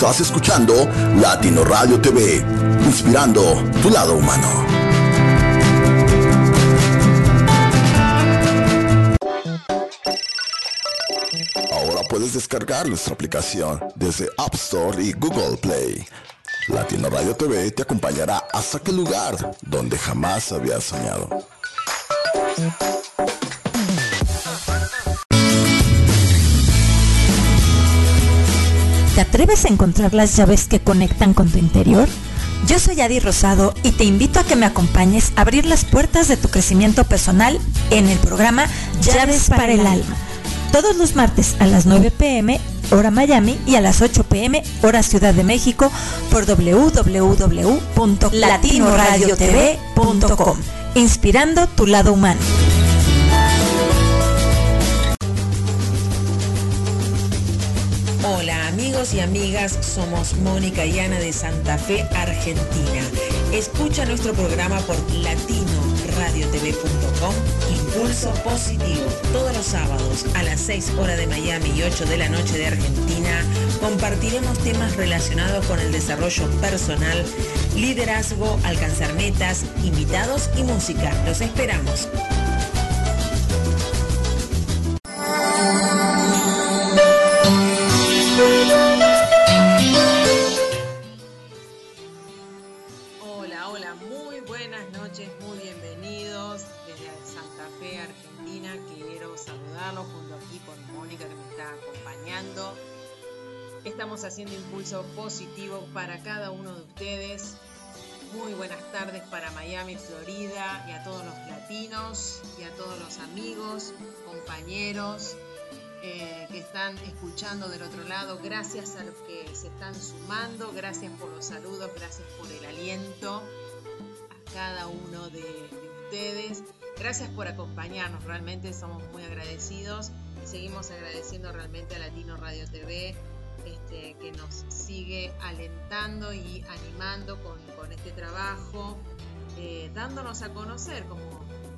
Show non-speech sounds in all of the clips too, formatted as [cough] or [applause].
Estás escuchando Latino Radio TV, inspirando tu lado humano. Ahora puedes descargar nuestra aplicación desde App Store y Google Play. Latino Radio TV te acompañará hasta aquel lugar donde jamás habías soñado. ¿Te atreves a encontrar las llaves que conectan con tu interior? Yo soy Adi Rosado y te invito a que me acompañes a abrir las puertas de tu crecimiento personal en el programa Llaves para el Alma. Todos los martes a las 9 pm, hora Miami, y a las 8 pm, hora Ciudad de México, por www.latinoradiotv.com. Inspirando tu lado humano. Hola amigos y amigas, somos Mónica y Ana de Santa Fe, Argentina. Escucha nuestro programa por latinoradiotv.com, Impulso Positivo, todos los sábados a las 6 horas de Miami y 8 de la noche de Argentina. Compartiremos temas relacionados con el desarrollo personal, liderazgo, alcanzar metas, invitados y música. Los esperamos. Noches, muy bienvenidos desde Santa Fe, Argentina. Quiero saludarlos junto aquí con Mónica que me está acompañando. Estamos haciendo impulso positivo para cada uno de ustedes. Muy buenas tardes para Miami, Florida y a todos los latinos y a todos los amigos, compañeros eh, que están escuchando del otro lado. Gracias a los que se están sumando, gracias por los saludos, gracias por el aliento cada uno de, de ustedes. Gracias por acompañarnos, realmente somos muy agradecidos y seguimos agradeciendo realmente a Latino Radio TV este, que nos sigue alentando y animando con, con este trabajo, eh, dándonos a conocer, como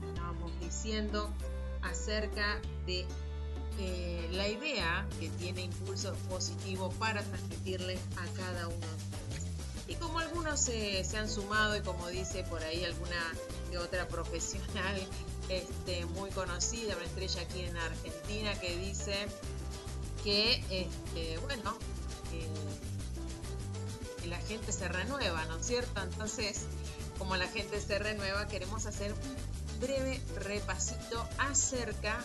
estábamos diciendo, acerca de eh, la idea que tiene Impulso Positivo para transmitirles a cada uno de ustedes. Y como algunos se, se han sumado y como dice por ahí alguna de otra profesional [laughs] este, muy conocida, una estrella aquí en Argentina, que dice que, este, bueno, eh, que la gente se renueva, ¿no es cierto? Entonces, como la gente se renueva, queremos hacer un breve repasito acerca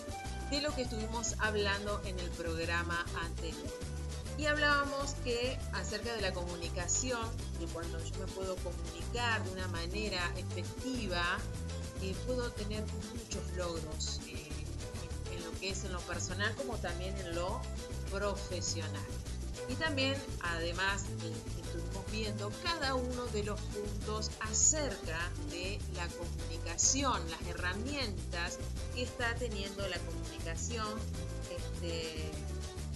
de lo que estuvimos hablando en el programa anterior. Y hablábamos que acerca de la comunicación, que cuando yo me puedo comunicar de una manera efectiva, eh, puedo tener muchos logros eh, en, lo que es en lo personal como también en lo profesional. Y también, además, estuvimos viendo cada uno de los puntos acerca de la comunicación, las herramientas que está teniendo la comunicación. Este,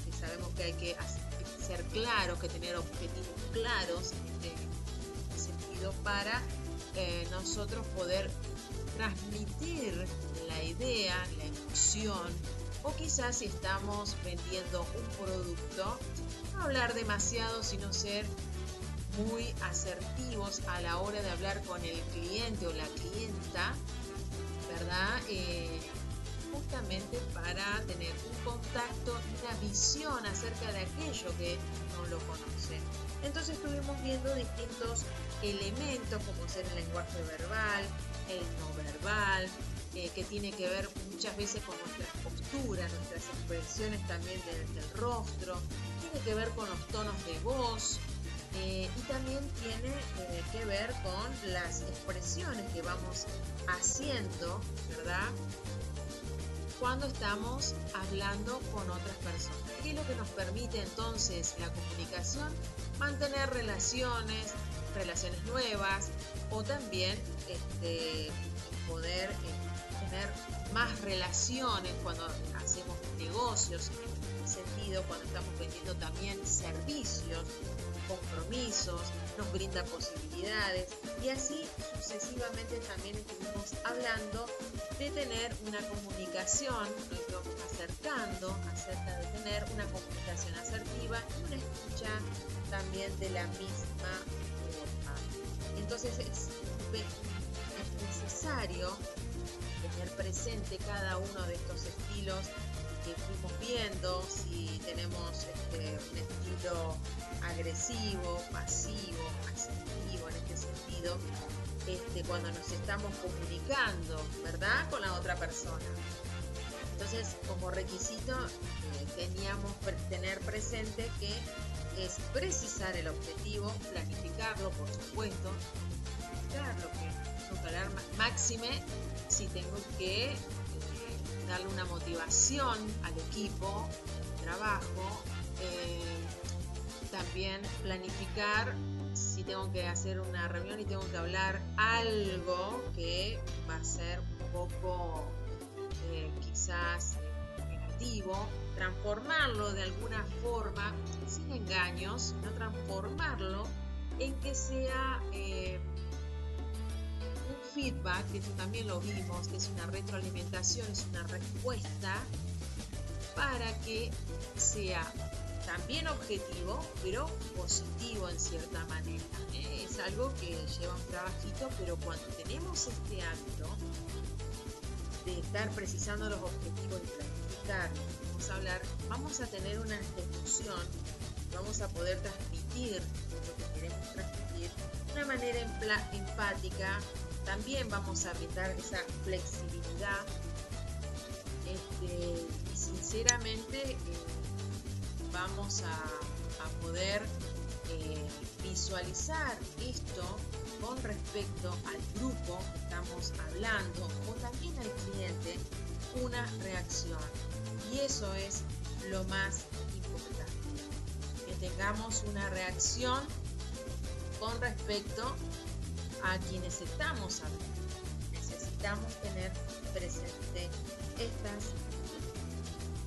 que sabemos que hay que hacer- ser claros, que tener objetivos claros en este sentido para eh, nosotros poder transmitir la idea, la emoción, o quizás si estamos vendiendo un producto, no hablar demasiado, sino ser muy asertivos a la hora de hablar con el cliente o la clienta, ¿verdad? Para tener un contacto y una visión acerca de aquello que no lo conocen. Entonces estuvimos viendo distintos elementos como ser el lenguaje verbal, el no verbal, eh, que tiene que ver muchas veces con nuestras posturas, nuestras expresiones también del, del rostro, tiene que ver con los tonos de voz eh, y también tiene eh, que ver con las expresiones que vamos haciendo, ¿verdad? Cuando estamos hablando con otras personas. ¿Qué es lo que nos permite entonces la comunicación? Mantener relaciones, relaciones nuevas o también este, poder eh, tener más relaciones cuando hacemos negocios en este sentido, cuando estamos vendiendo también servicios, compromisos, nos brinda posibilidades y así sucesivamente también estuvimos hablando de tener una comunicación, nos íbamos acercando acerca de tener una comunicación asertiva y una escucha también de la misma forma. Entonces es, necesario tener presente cada uno de estos estilos que fuimos viendo, si tenemos este, un estilo agresivo, pasivo, asertivo en este sentido, este, cuando nos estamos comunicando, ¿verdad? Con la otra persona. Entonces, como requisito, eh, teníamos que tener presente que es precisar el objetivo, planificarlo, por supuesto, lo que máxime si tengo que darle una motivación al equipo, trabajo, eh, también planificar si tengo que hacer una reunión y tengo que hablar algo que va a ser un poco eh, quizás negativo, transformarlo de alguna forma, sin engaños, no transformarlo en que sea eh, feedback, que eso también lo vimos, que es una retroalimentación, es una respuesta para que sea también objetivo, pero positivo en cierta manera. ¿eh? Es algo que lleva un trabajito, pero cuando tenemos este hábito de estar precisando los objetivos y planificar, vamos a hablar, vamos a tener una ejecución, vamos a poder transmitir lo que queremos transmitir de una manera empática, también vamos a brindar esa flexibilidad este, sinceramente eh, vamos a, poder eh, visualizar esto con respecto al grupo que estamos hablando o también al cliente una reacción. Y eso es lo más importante, que tengamos una reacción con respecto a quienes estamos. Necesitamos tener presente estas.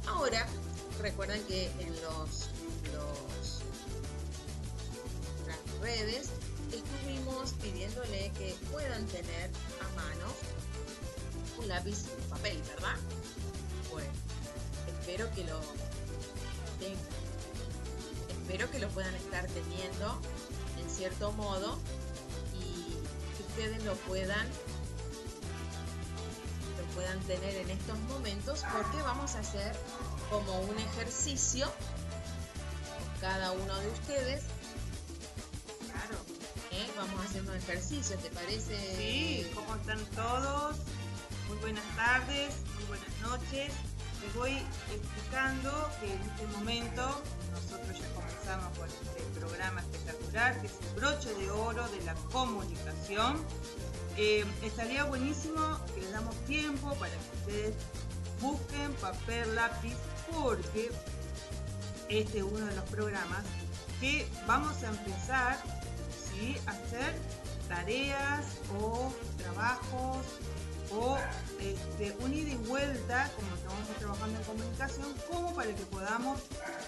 Ahora, recuerden que en los, las redes estuvimos pidiéndole que puedan tener a mano un lápiz y un papel, ¿verdad? Bueno, espero que lo tengan. Espero que lo puedan estar teniendo en cierto modo ustedes lo puedan lo puedan tener en estos momentos porque vamos a hacer como un ejercicio cada uno de ustedes. Claro. ¿Eh? Vamos a hacer un ejercicio, ¿te parece? Sí, ¿cómo están todos? Muy buenas tardes, muy buenas noches. Les voy explicando que en este momento nosotros ya comenzamos con este programa espectacular que es el broche de oro de la comunicación. Estaría buenísimo que les damos tiempo para que ustedes busquen papel, lápiz porque este es uno de los programas que vamos a empezar a hacer tareas o trabajos o este, un ida y vuelta, como estamos trabajando en comunicación, como para que podamos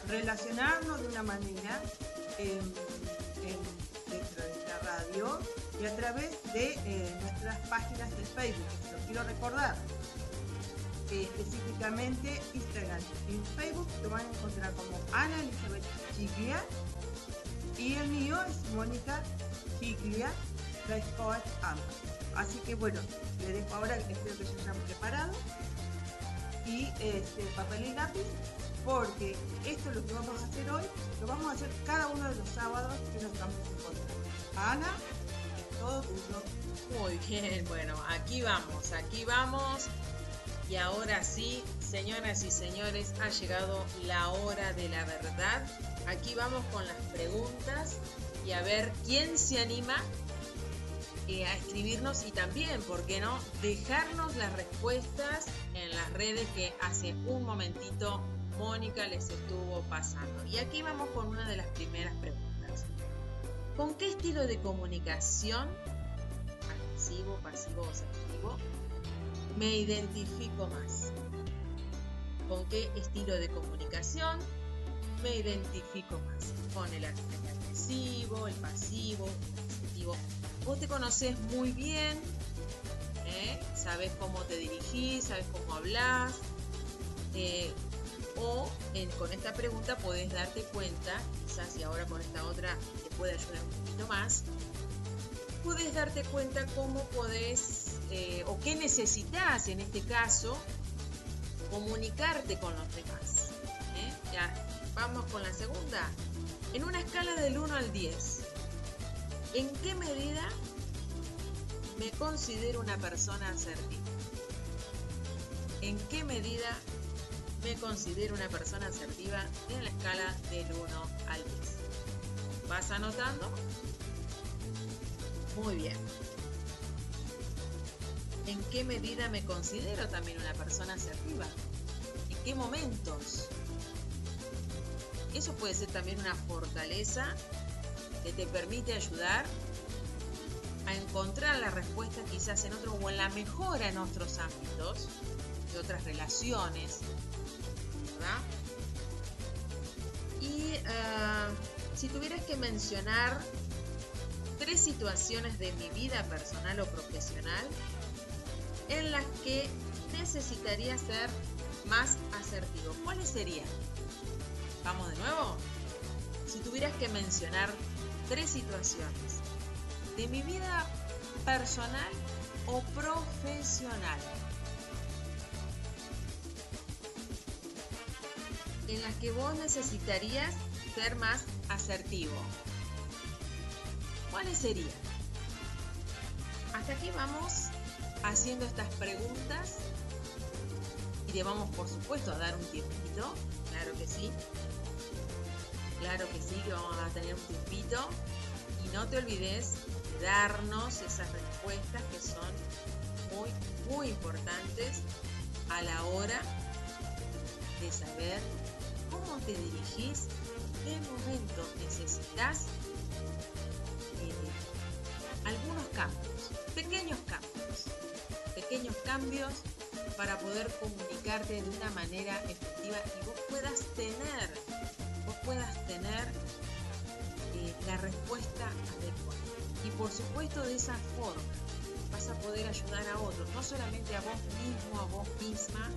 relacionarnos de una manera dentro de esta radio y a través de eh, nuestras páginas de Facebook. Lo quiero recordar, específicamente Instagram. Y Facebook lo van a encontrar como Ana Elizabeth Chiglia y el mío es Mónica Chiglia, la Coach Así que bueno, le dejo ahora, espero que ya hayan preparado y este, papel y lápiz porque esto es lo que vamos a hacer hoy, lo vamos a hacer cada uno de los sábados que nos estamos encontrando. Ana, todo tuyo. Muy bien, bueno, aquí vamos, aquí vamos y ahora sí, señoras y señores, ha llegado la hora de la verdad. Aquí vamos con las preguntas y a ver quién se anima eh, a escribirnos y también, ¿por qué no?, dejarnos las respuestas en las redes que hace un momentito Mónica les estuvo pasando. Y aquí vamos con una de las primeras preguntas. ¿Con qué estilo de comunicación, agresivo, pasivo o asertivo, me identifico más? ¿Con qué estilo de comunicación me identifico más? ¿Con el agresivo, el pasivo? Te conoces muy bien, ¿eh? sabes cómo te dirigís, sabes cómo hablas, eh, O con esta pregunta podés darte cuenta, quizás y ahora con esta otra te puede ayudar un poquito más, puedes darte cuenta cómo podés eh, o qué necesitas en este caso comunicarte con los demás. Ya, vamos con la segunda. En una escala del 1 al 10, ¿en qué medida me considero una persona asertiva? ¿En qué medida me considero una persona asertiva en la escala del 1 al 10? ¿Vas anotando? Muy bien. ¿En qué medida me considero también una persona asertiva? ¿En qué momentos? Eso puede ser también una fortaleza que te permite ayudar a encontrar la respuesta quizás en otro o en la mejora en otros ámbitos, de otras relaciones, ¿verdad? Y ah, si tuvieras que mencionar tres situaciones de mi vida personal o profesional en las que necesitaría ser más asertivo, ¿cuáles serían? Vamos de nuevo. Si tuvieras que mencionar tres situaciones de mi vida personal o profesional en las que vos necesitarías ser más asertivo. ¿Cuáles serían? Hasta aquí vamos haciendo estas preguntas y te vamos por supuesto a dar un tiempito, claro que sí. Claro que sí, que vamos a tener un tiempito. Y no te olvides de darnos esas respuestas que son muy, muy importantes a la hora de saber cómo te dirigís, qué momento necesitas eh, algunos cambios, pequeños cambios, pequeños cambios para poder comunicarte de una manera efectiva y vos puedas tener puedas tener eh, la respuesta adecuada. Y por supuesto de esa forma vas a poder ayudar a otros, no solamente a vos mismo, a vos misma,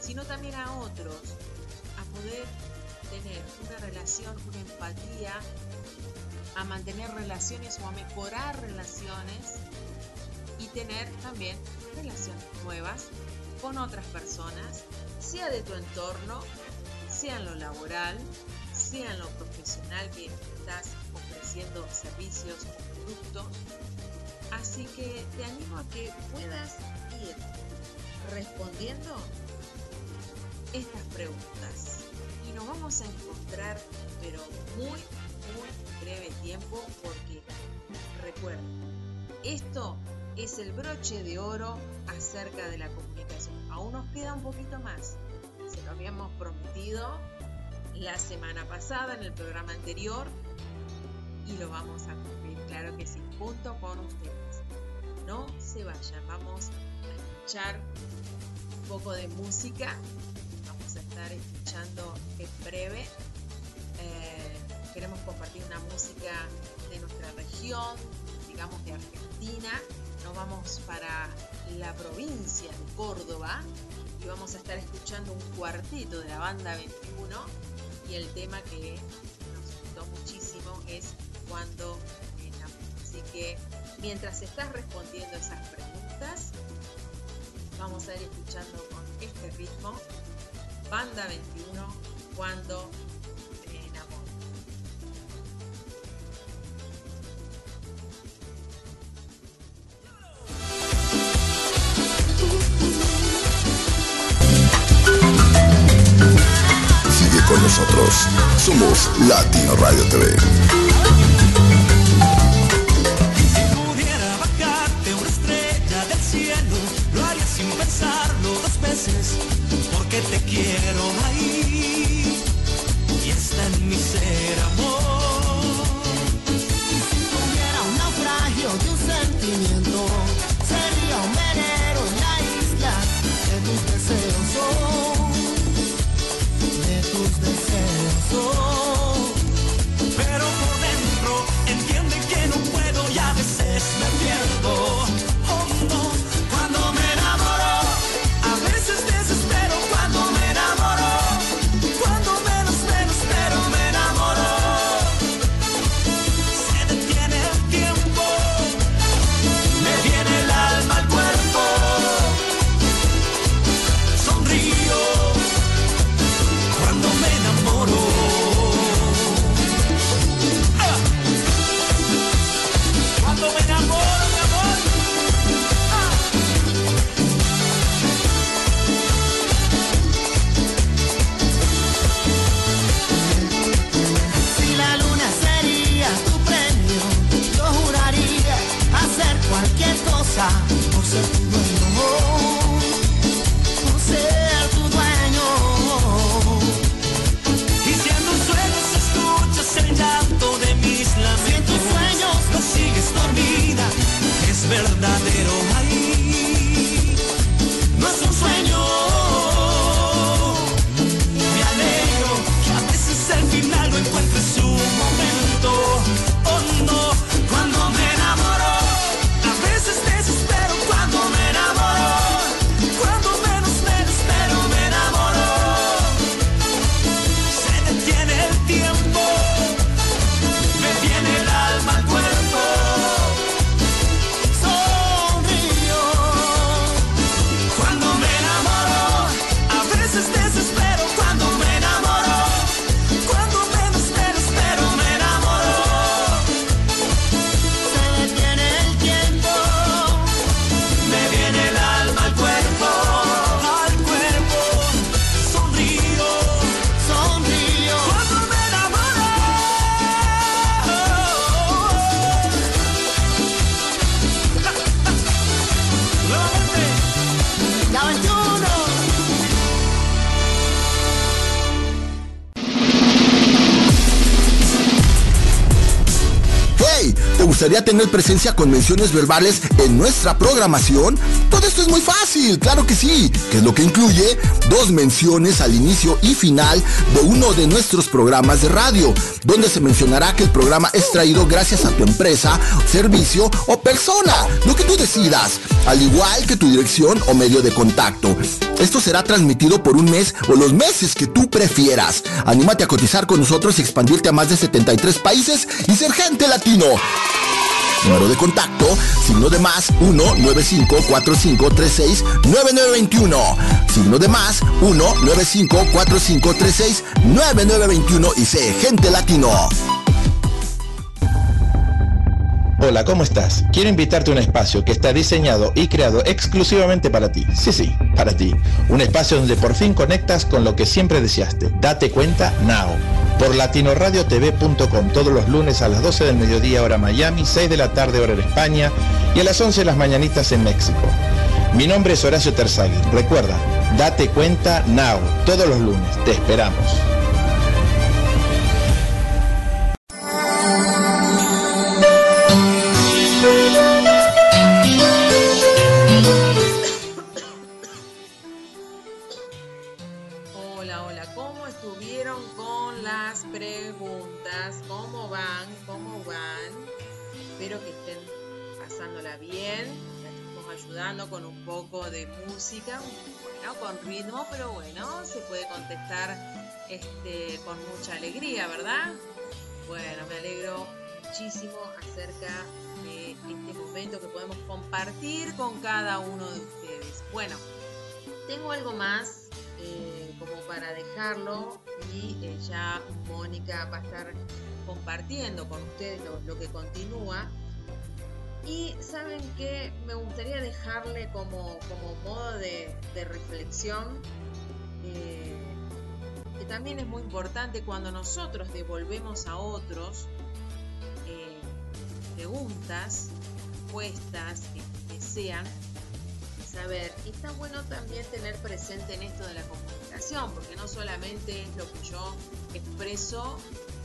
sino también a otros a poder tener una relación, una empatía, a mantener relaciones o a mejorar relaciones y tener también relaciones nuevas con otras personas, sea de tu entorno sea en lo laboral, sea en lo profesional que estás ofreciendo servicios o productos. Así que te animo a que puedas ir respondiendo estas preguntas. Y nos vamos a encontrar, pero muy, muy breve tiempo, porque recuerda, esto es el broche de oro acerca de la comunicación. Aún nos queda un poquito más se lo habíamos prometido la semana pasada en el programa anterior y lo vamos a cumplir, claro que sí, junto con ustedes. No se vayan, vamos a escuchar un poco de música, vamos a estar escuchando en breve. Eh, queremos compartir una música de nuestra región, digamos de Argentina. Nos vamos para la provincia de Córdoba, y vamos a estar escuchando un cuarteto de la banda 21 y el tema que nos gustó muchísimo es Cuando Así que mientras estás respondiendo esas preguntas, vamos a ir escuchando con este ritmo Banda 21 Cuando Somos Latino Radio TV. Gustaría tener presencia con menciones verbales en nuestra programación? Todo esto es muy fácil, claro que sí, que es lo que incluye dos menciones al inicio y final de uno de nuestros programas de radio, donde se mencionará que el programa es traído gracias a tu empresa, servicio o persona, lo que tú decidas, al igual que tu dirección o medio de contacto. Esto será transmitido por un mes o los meses que tú prefieras. Anímate a cotizar con nosotros y expandirte a más de 73 países y ser gente latino. Número de contacto, signo de más 1-954536-9921. Signo de más 1-954536-9921 y sé gente latino. Hola, ¿cómo estás? Quiero invitarte a un espacio que está diseñado y creado exclusivamente para ti. Sí, sí, para ti. Un espacio donde por fin conectas con lo que siempre deseaste. Date cuenta now. Por latinoradiotv.com todos los lunes a las 12 del mediodía hora Miami, 6 de la tarde hora en España y a las 11 de las mañanitas en México. Mi nombre es Horacio Terzagui. Recuerda, date cuenta now. Todos los lunes. Te esperamos. Contestar este, con mucha alegría, ¿verdad? Bueno, me alegro muchísimo acerca de este momento que podemos compartir con cada uno de ustedes. Bueno, tengo algo más eh, como para dejarlo y eh, ya Mónica va a estar compartiendo con ustedes lo, que continúa. Y saben que me gustaría dejarle como, como modo de, de reflexión eh, que también es muy importante cuando nosotros devolvemos a otros eh, preguntas, respuestas que desean saber. Y está bueno también tener presente en esto de la comunicación, porque no solamente es lo que yo expreso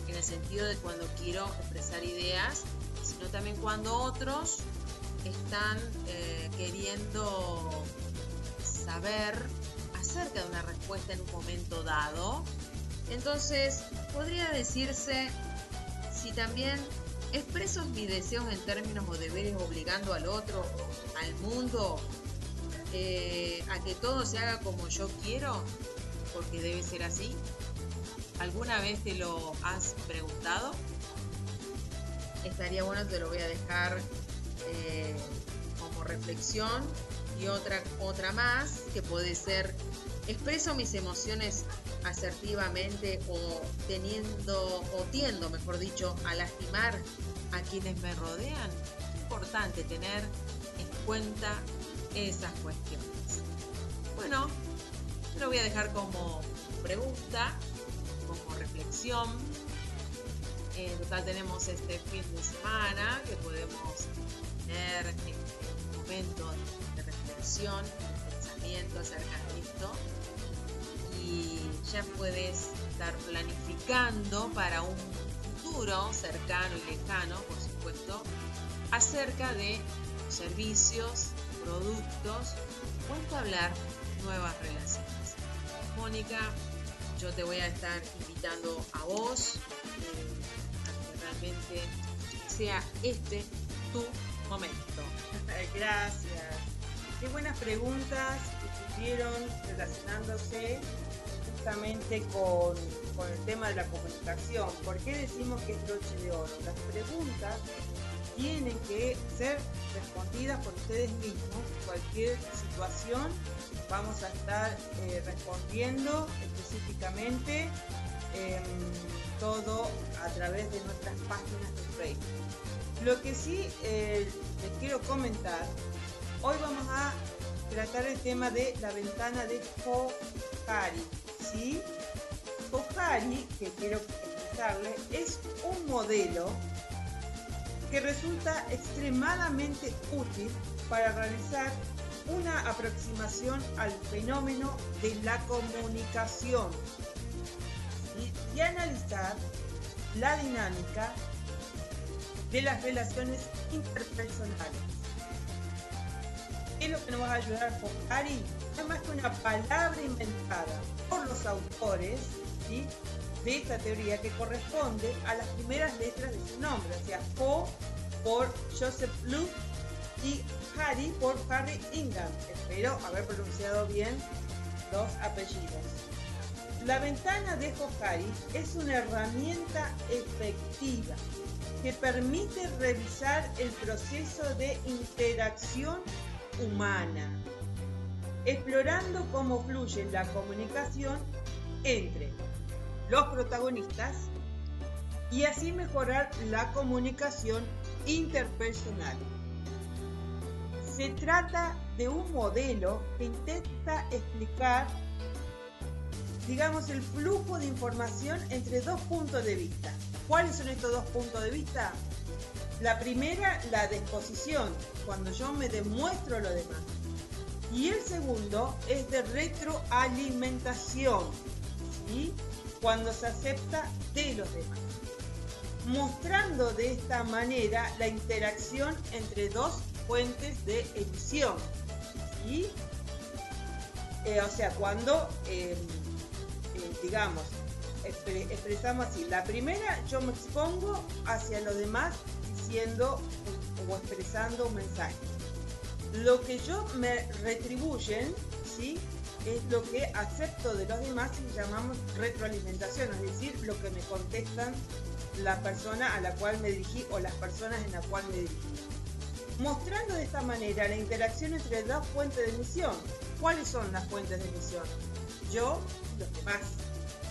en el sentido de cuando quiero expresar ideas, sino también cuando otros están eh, queriendo saber acerca de una respuesta en un momento dado. Entonces, podría decirse si también expreso mis deseos en términos o deberes obligando al otro, al mundo, eh, a que todo se haga como yo quiero, porque debe ser así. ¿Alguna vez te lo has preguntado? Estaría bueno, te lo voy a dejar eh, como reflexión y otra, otra más que puede ser, expreso mis emociones asertivamente o teniendo o tiendo, mejor dicho, a lastimar a quienes me rodean. Es importante tener en cuenta esas cuestiones. Bueno, lo voy a dejar como pregunta, como reflexión. En total tenemos este fin de semana que podemos tener este momento de pensamiento acerca de esto. Y ya puedes estar planificando para un futuro cercano y lejano, por supuesto, acerca de servicios, productos o entablar nuevas relaciones. Mónica, yo te voy a estar invitando a vos eh, a que realmente sea este tu momento. [laughs] Gracias. Qué buenas preguntas que estuvieron relacionándose justamente con, con el tema de la comunicación. ¿Por qué decimos que es broche de oro? Las preguntas tienen que ser respondidas por ustedes mismos. Cualquier situación vamos a estar eh, respondiendo específicamente em, todo a través de nuestras páginas de Facebook. Lo que sí eh, les quiero comentar, hoy vamos a tratar el tema de la ventana de Kohari. ¿sí? Kohari, que quiero explicarle, es un modelo que resulta extremadamente útil para realizar una aproximación al fenómeno de la comunicación y analizar la dinámica de las relaciones interpersonales. ¿Qué es lo que nos va a ayudar con Ari? No es más que una palabra inventada por los autores ¿sí? de esta teoría que corresponde a las primeras letras de su nombre, o sea, Po por Joseph Luke y Harry por Harry Ingham. Espero haber pronunciado bien los apellidos. La ventana de Johari es una herramienta efectiva que permite revisar el proceso de interacción humana, explorando cómo fluye la comunicación entre los protagonistas y así mejorar la comunicación interpersonal. Se trata de un modelo que intenta explicar, digamos, el flujo de información entre dos puntos de vista. ¿Cuáles son estos dos puntos de vista? La primera, la disposición, cuando yo me demuestro lo demás. Y el segundo es de retroalimentación, ¿sí? cuando se acepta de los demás. Mostrando de esta manera la interacción entre dos fuentes de emisión. ¿sí? Eh, o sea, cuando, eh, eh, digamos, expre- expresamos así, la primera yo me expongo hacia los demás diciendo o expresando un mensaje. Lo que yo me retribuyen, ¿sí? Es lo que acepto de los demás y llamamos retroalimentación, es decir, lo que me contestan la persona a la cual me dirigí o las personas en la cual me dirigí mostrando de esta manera la interacción entre dos fuentes de emisión. ¿Cuáles son las fuentes de emisión? Yo y los demás.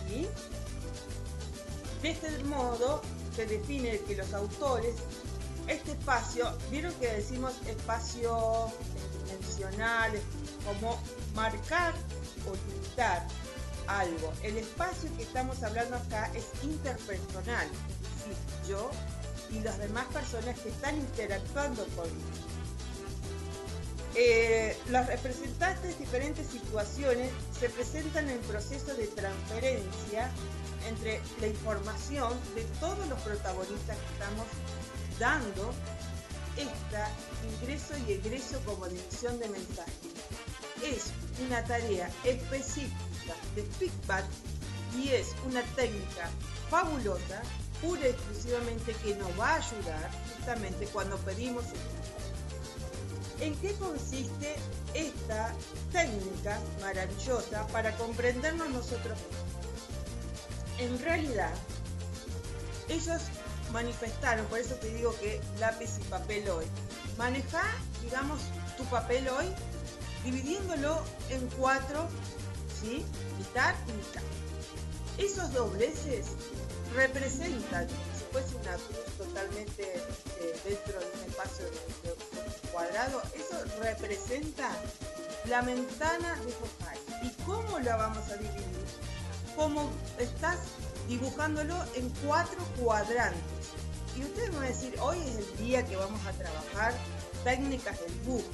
¿sí? De este modo se define que los autores, este espacio, vieron que decimos espacio dimensional, como marcar o limitar algo. El espacio que estamos hablando acá es interpersonal, es decir, yo y las demás personas que están interactuando conmigo. Eh, los representantes de diferentes situaciones se presentan en proceso de transferencia entre la información de todos los protagonistas que estamos dando este ingreso y egreso como división de mensajes. Es una tarea específica de feedback y es una técnica fabulosa pura y exclusivamente que nos va a ayudar justamente cuando pedimos esto. ¿En qué consiste esta técnica maravillosa para comprendernos nosotros mismos? En realidad, ellos manifestaron, por eso te digo que lápiz y papel hoy, maneja, digamos, tu papel hoy dividiéndolo en cuatro, ¿sí? Mitad y mitad. Esos dobleces representan, si fuese una cruz totalmente eh, dentro de un espacio cuadrado, eso representa la ventana de Fofai. ¿Y cómo la vamos a dividir? Como estás dibujándolo en cuatro cuadrantes. A decir, hoy es el día que vamos a trabajar técnicas del dibujo.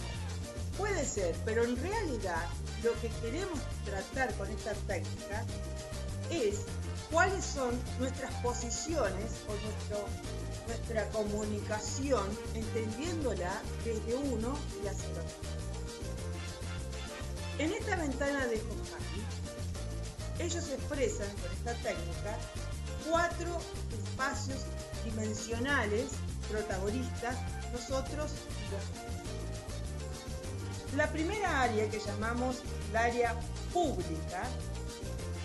Puede ser, pero en realidad lo que queremos tratar con esta técnica es cuáles son nuestras posiciones o nuestro- nuestra comunicación, entendiéndola desde uno y hacia otro. En esta ventana de Kohari, ellos expresan con esta técnica cuatro espacios dimensionales protagonistas, nosotros. La primera área que llamamos la área pública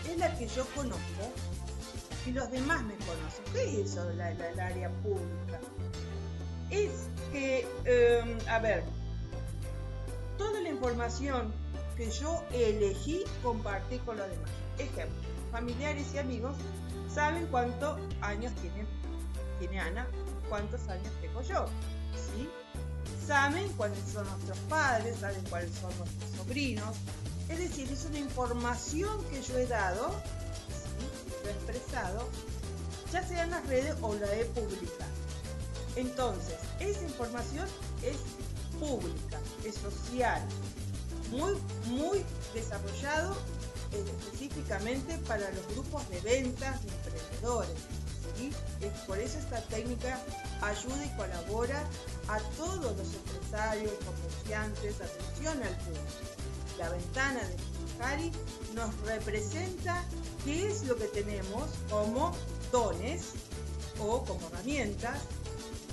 es la que yo conozco y los demás me conocen. ¿Qué es eso de la, la- área pública? Es que, eh, a ver, toda la información que yo elegí compartir con los demás. Ejemplo, familiares y amigos saben cuántos años tiene, tiene Ana, cuántos años tengo yo. ¿sí? Saben cuáles son nuestros padres, saben cuáles son nuestros sobrinos. Es decir, es una información que yo he dado, ¿sí? lo he expresado, ya sea en las redes o la he publicado. Entonces, esa información es pública, es social, muy, muy desarrollado eh, específicamente para los grupos de ventas de emprendedores. ¿Sí? Es por eso esta técnica ayuda y colabora a todos los empresarios, comerciantes, atención al público. La ventana de Cari nos representa qué es lo que tenemos como dones o como herramientas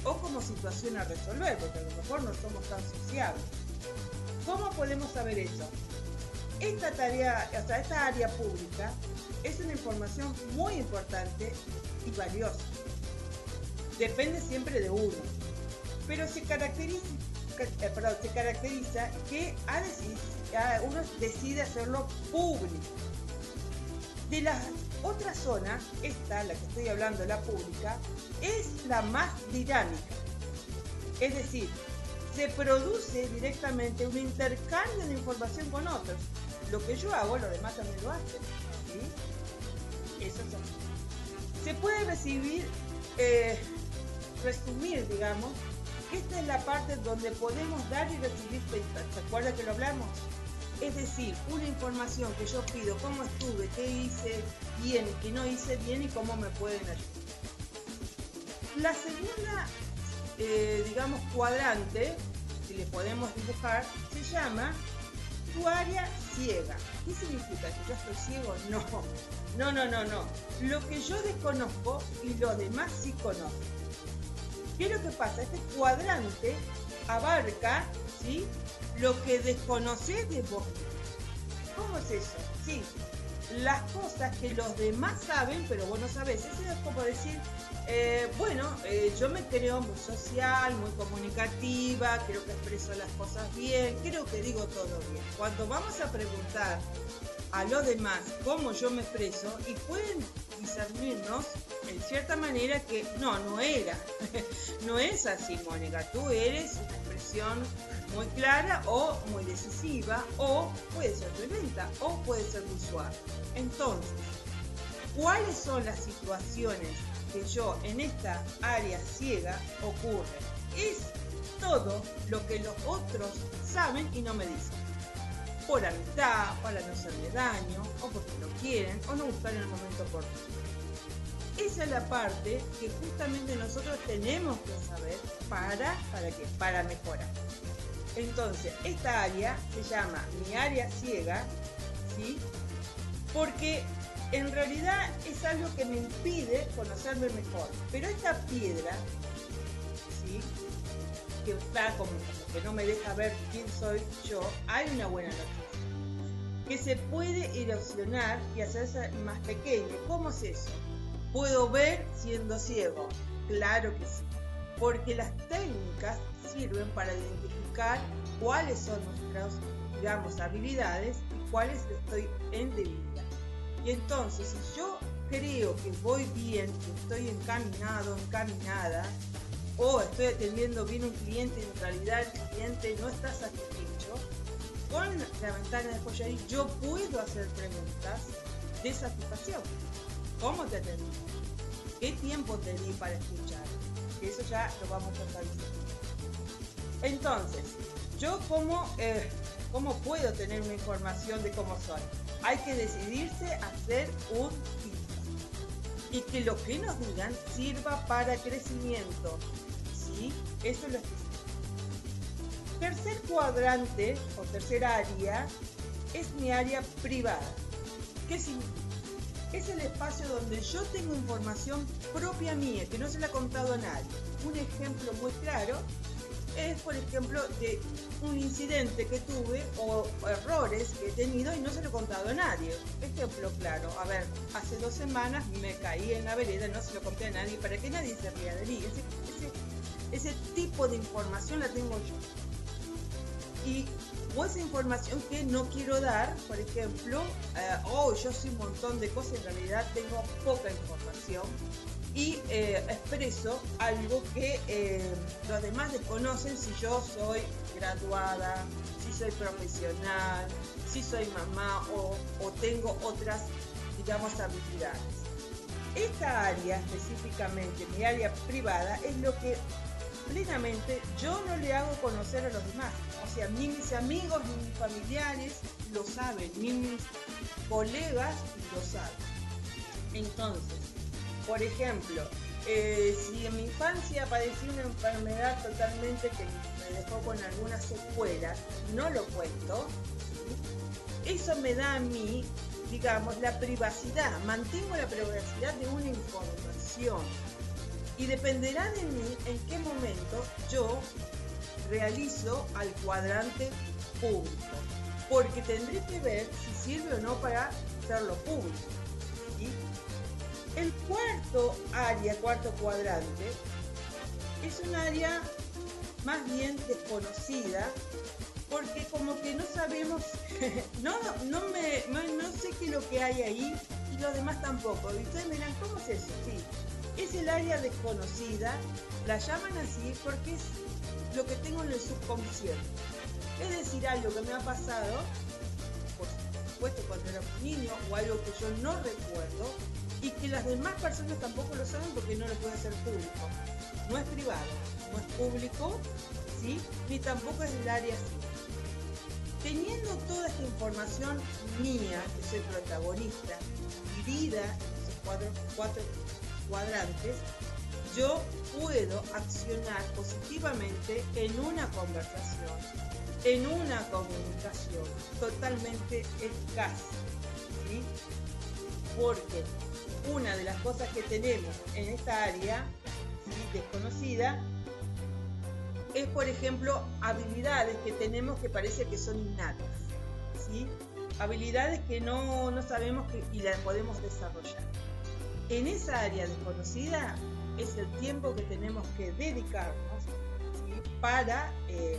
o como situación a resolver, porque a lo mejor no somos tan sociables. ¿Cómo podemos saber eso? Esta tarea, o sea, esta área pública es una información muy importante y valiosa. Depende siempre de uno, pero se caracteriza, eh, que uno decide hacerlo público. De la otra zona, esta, la que estoy hablando, la pública, es la más dinámica. Es decir, se produce directamente un intercambio de información con otros. Lo que yo hago, los demás también lo hacen. Eso es así. Se puede recibir, eh, resumir, digamos, que esta es la parte donde podemos dar y recibir feedback. ¿Se acuerda que lo hablamos? Es decir, una información que yo pido, cómo estuve, qué hice bien, qué no hice bien y cómo me pueden ayudar. La segunda, eh, digamos, cuadrante, si le podemos dibujar, se llama área ciega. ¿Qué significa? ¿Que yo estoy ciego? No, no, no, no, no. Lo que yo desconozco y los demás sí conocen. ¿Qué es lo que pasa? Este cuadrante abarca, ¿sí? Lo que desconoces de vos. ¿Cómo es eso? Sí, las cosas que los demás saben, pero vos no sabés. Eso es como decir, eh, bueno, eh, yo me creo muy social, muy comunicativa, creo que expreso las cosas bien, creo que digo todo bien. Cuando vamos a preguntar a los demás cómo yo me expreso y pueden discernirnos en cierta manera que no, no era, [laughs] no es así, Mónica, tú eres una expresión muy clara o muy decisiva o puede ser violenta o puede ser visual. Entonces, ¿cuáles son las situaciones que yo en esta área ciega ocurre? Es todo lo que los otros saben y no me dicen por amistad, para no hacerle daño, o porque no quieren, o no buscar en el momento oportuno. Esa es la parte que justamente nosotros tenemos que saber para, ¿para qué? Para mejorar. Entonces, esta área se llama mi área ciega, ¿sí? Porque en realidad es algo que me impide conocerme mejor. Pero esta piedra, que está como, como que no me deja ver quién soy yo, hay una buena noticia. Que se puede erosionar y hacerse más pequeño. ¿Cómo es eso? ¿Puedo ver siendo ciego? Claro que sí. Porque las técnicas sirven para identificar cuáles son nuestras, digamos, habilidades y cuáles estoy en debilidad. Y entonces, si yo creo que voy bien, que estoy encaminado, encaminada, o estoy atendiendo bien un cliente y en realidad el cliente no está satisfecho, con la ventana de Joyerí yo puedo hacer preguntas de satisfacción. ¿Cómo te atendí? ¿Qué tiempo te di para escuchar? Eso ya lo vamos a establecer. Entonces, yo cómo, eh, cómo puedo tener una información de cómo soy. Hay que decidirse a hacer un filtro. Y que lo que nos digan sirva para crecimiento. ¿Sí? Eso es lo que Tercer cuadrante o tercer área es mi área privada. ¿Qué significa? Es el espacio donde yo tengo información propia mía, que no se la he contado a nadie. Un ejemplo muy claro es, por ejemplo, de un incidente que tuve o errores que he tenido y no se lo he contado a nadie. Ejemplo claro, a ver, hace dos semanas me caí en la vereda, no se lo conté a nadie para que nadie se ría de mí. Ese, ese tipo de información la tengo yo y o esa información que no quiero dar, por ejemplo, eh, oh, yo sé un montón de cosas, en realidad tengo poca información y eh, expreso algo que eh, los demás desconocen si yo soy graduada, si soy profesional, si soy mamá o, o tengo otras, digamos, habilidades. Esta área específicamente, mi área privada, es lo que plenamente yo no le hago conocer a los demás. O sea, ni mis amigos, ni mis familiares lo saben, ni mis colegas lo saben. Entonces, por ejemplo, eh, si en mi infancia padecí una enfermedad totalmente que me dejó con algunas secuelas, no lo cuento, eso me da a mí, digamos, la privacidad, mantengo la privacidad de una información y dependerá de mí en qué momento yo realizo al cuadrante público, porque tendré que ver si sirve o no para hacerlo público. El cuarto área, cuarto cuadrante, es un área más bien desconocida porque como que no sabemos, [laughs] no, no, sé qué es lo que hay ahí y los demás tampoco. Y ustedes dirán, ¿cómo es eso? Sí, es el área desconocida, la llaman así porque es lo que tengo en el subconsciente. Es decir, algo que me ha pasado, por supuesto cuando era un niño, o algo que yo no recuerdo, y que las demás personas tampoco lo saben porque no lo puede hacer público. No es privado, no es público, ¿sí? Ni tampoco es el área así. Teniendo toda esta información mía, que soy protagonista, dividida en esos cuatro, cuatro cuadrantes, yo puedo accionar positivamente en una conversación, en una comunicación totalmente eficaz. ¿sí? Porque una de las cosas que tenemos en esta área desconocida es, por ejemplo, habilidades que tenemos que parece que son innatas. ¿sí? Habilidades que no, no sabemos que, y las podemos desarrollar. En esa área desconocida es el tiempo que tenemos que dedicarnos para eh,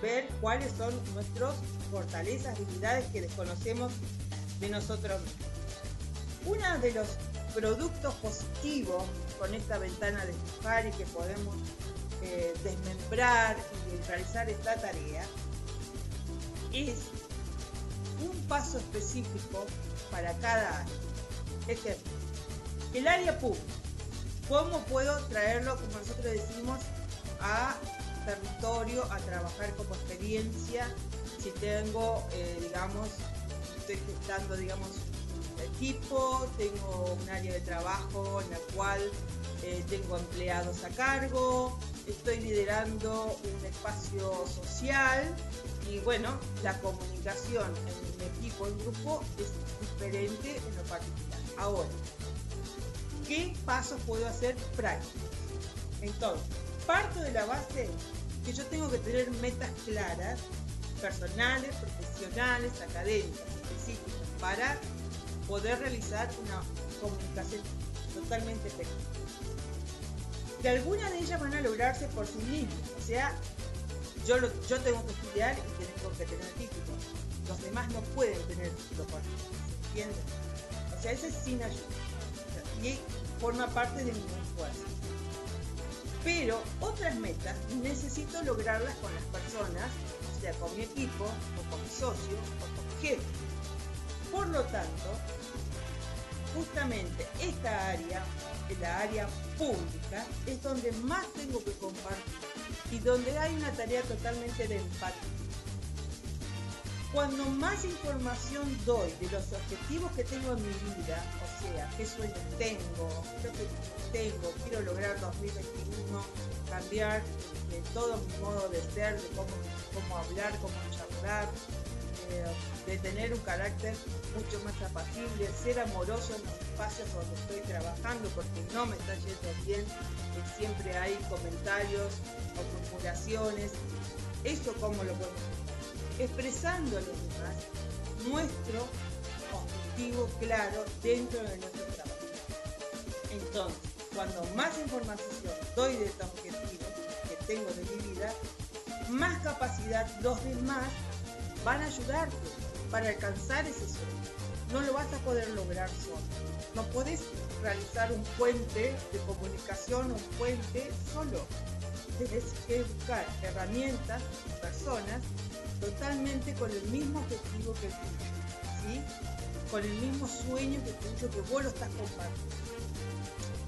ver cuáles son nuestras fortalezas, habilidades que desconocemos de nosotros mismos. Uno de los productos positivos con esta ventana de y que podemos eh, desmembrar y realizar esta tarea es un paso específico para cada área. Ejemplo, el área pública. ¿Cómo puedo traerlo, como nosotros decimos, a territorio, a trabajar como experiencia? Si tengo, eh, digamos, estoy gestando, digamos, equipo, tengo un área de trabajo en la cual eh, tengo empleados a cargo, estoy liderando un espacio social y bueno, la comunicación en un equipo, en grupo es diferente en lo particular. Ahora, ¿qué pasos puedo hacer prácticos? Entonces, parto de la base que yo tengo que tener metas claras, personales, profesionales, académicas, específicas, para poder realizar una comunicación totalmente efectiva. Que algunas de ellas van a lograrse por sí mismas, o sea, yo, yo tengo que estudiar y tengo que tener título. Los demás no pueden tener título por ¿entienden? O sea, eso es sin ayuda. Y forma parte de mi esfuerzo. Pero otras metas necesito lograrlas con las personas, sea, con mi equipo, o con mi socio, o con mi jefe. Por lo tanto, justamente esta área, la área pública, es donde más tengo que compartir y donde hay una tarea totalmente de empatía. Cuando más información doy de los objetivos que tengo en mi vida, sea, qué sueños tengo, qué tengo, quiero lograr 2021, cambiar de todo mi modo de ser, de cómo, cómo hablar, cómo charlar, de tener un carácter mucho más apacible, ser amoroso en los espacios donde estoy trabajando porque no me está yendo bien, que siempre hay comentarios o murmuraciones. Eso cómo lo podemos expresando a los demás nuestro claro dentro de nuestro trabajo. Entonces, cuando más información doy de estos objetivos que tengo de mi vida, más capacidad los demás van a ayudarte para alcanzar ese sueño. No lo vas a poder lograr solo. No puedes realizar un puente de comunicación, un puente solo. Tienes que buscar herramientas, personas totalmente con el mismo objetivo que tú, ¿sí? Con el mismo sueño que tuyo, que vos lo estás compartiendo.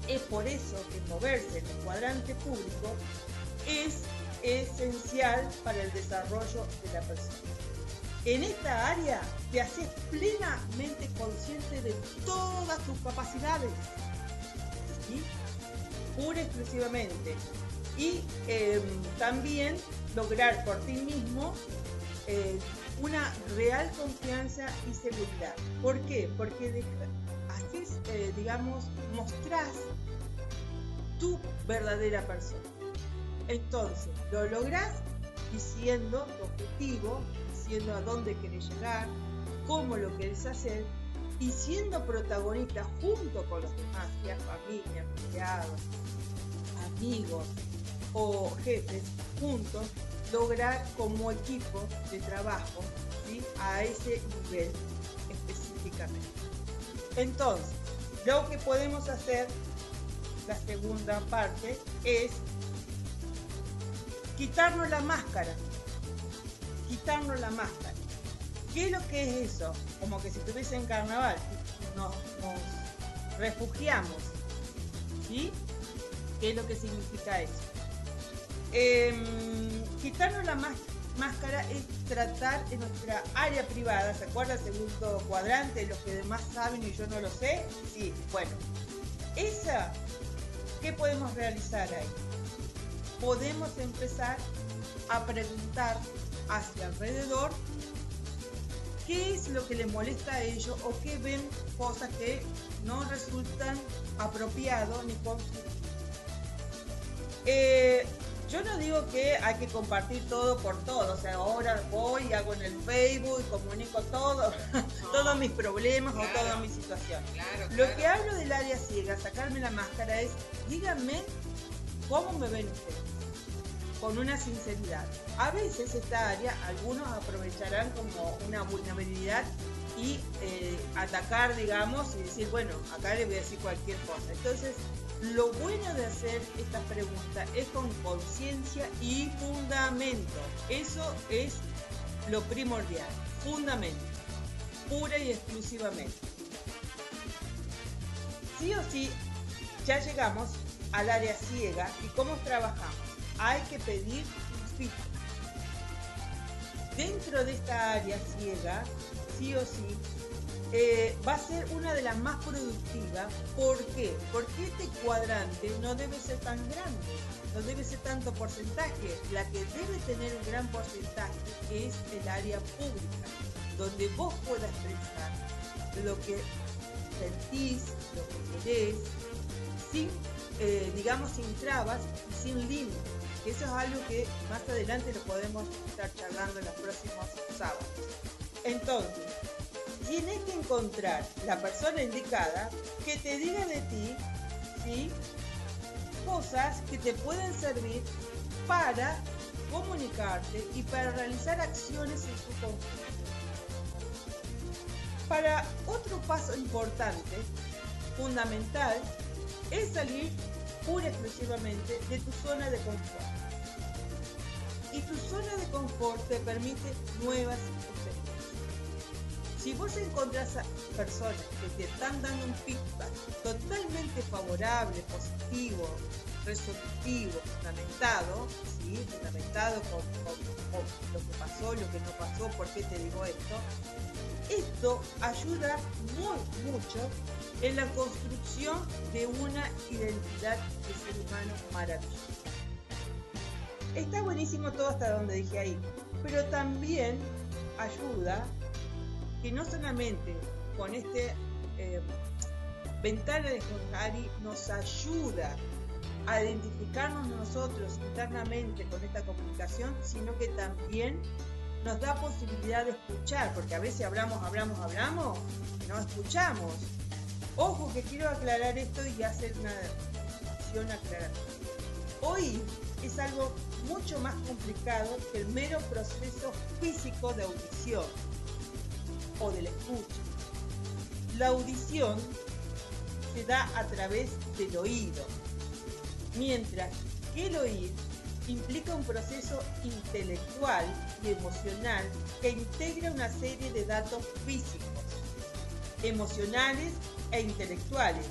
Es por eso que moverse en el cuadrante público es esencial para el desarrollo de la persona. En esta área te haces plenamente consciente de todas tus capacidades. pura y exclusivamente. Y em, también lograr por ti mismo eh, una real confianza y seguridad. ¿Por qué? Porque así, eh, digamos, mostrás tu verdadera persona. Entonces, lo lográs diciendo tu objetivo, diciendo a dónde querés llegar, cómo lo querés hacer y siendo protagonista junto con los demás, ya familia, empleados, amigos o jefes, juntos, lograr como equipo de trabajo a ese nivel específicamente. Entonces, lo que podemos hacer, la segunda parte, es quitarnos la máscara. Quitarnos la máscara. ¿Qué es lo que es eso? Como que si estuviese en carnaval, nos, refugiamos. ¿Sí? ¿Qué es lo que significa eso? Em, quitarnos la máscara es tratar en nuestra área privada, ¿se acuerda el segundo cuadrante? Los que demás saben y yo no lo sé. Sí, bueno. Esa, ¿qué podemos realizar ahí? Podemos empezar a preguntar hacia alrededor qué es lo que les molesta a ellos o qué ven cosas que no resultan apropiados ni. Eh, yo no digo que hay que compartir todo por todo, o sea, ahora voy, y hago en el Facebook y comunico todo, [laughs] todos mis problemas o todas mis situaciones. Lo que hablo del área ciega, sacarme la máscara es, díganme cómo me ven ustedes, con una sinceridad. A veces esta área, algunos aprovecharán como una vulnerabilidad y eh, atacar, digamos, y decir, bueno, acá le voy a decir cualquier cosa. Entonces, lo bueno de hacer esta pregunta es con conciencia y fundamento. Eso es lo primordial, fundamento, pura y exclusivamente. Sí o sí, ya llegamos al área ciega y cómo trabajamos. Hay que pedir feedback. Dentro de esta área ciega, sí o sí, eh, va a ser una de las más productivas. ¿Por qué? Porque este cuadrante no debe ser tan grande, no debe ser tanto porcentaje. La que debe tener un gran porcentaje es el área pública, donde vos puedas expresar lo que sentís, lo que querés, sin, eh, digamos, sin trabas y sin límites. Eso es algo que más adelante lo podemos estar charlando en los próximos sábados. Entonces, tienes que encontrar la persona indicada que te diga de ti, ¿sí? Cosas que te pueden servir para comunicarte y para realizar acciones en su conjunto. Para otro paso importante, fundamental, es salir pura y exclusivamente de tu zona de confort. Y tu zona de confort te permite nuevas si vos encontrás a personas que te están dando un feedback totalmente favorable, positivo, resolutivo, fundamentado, ¿sí? fundamentado con, lo que pasó, lo que no pasó, por qué te digo esto, esto ayuda muy mucho en la construcción de una identidad de ser humano maravillosa. Está buenísimo todo hasta donde dije ahí, pero también ayuda que no solamente con este eh, ventana de Jorge nos ayuda a identificarnos nosotros internamente con esta comunicación, sino que también nos da posibilidad de escuchar, porque a veces hablamos, hablamos, hablamos y no escuchamos. Ojo que quiero aclarar esto y hacer una aclarada. Hoy es algo mucho más complicado que el mero proceso físico de audición o de la escucha. La audición se da a través del oído, mientras que el oír implica un proceso intelectual y emocional que integra una serie de datos físicos, emocionales e intelectuales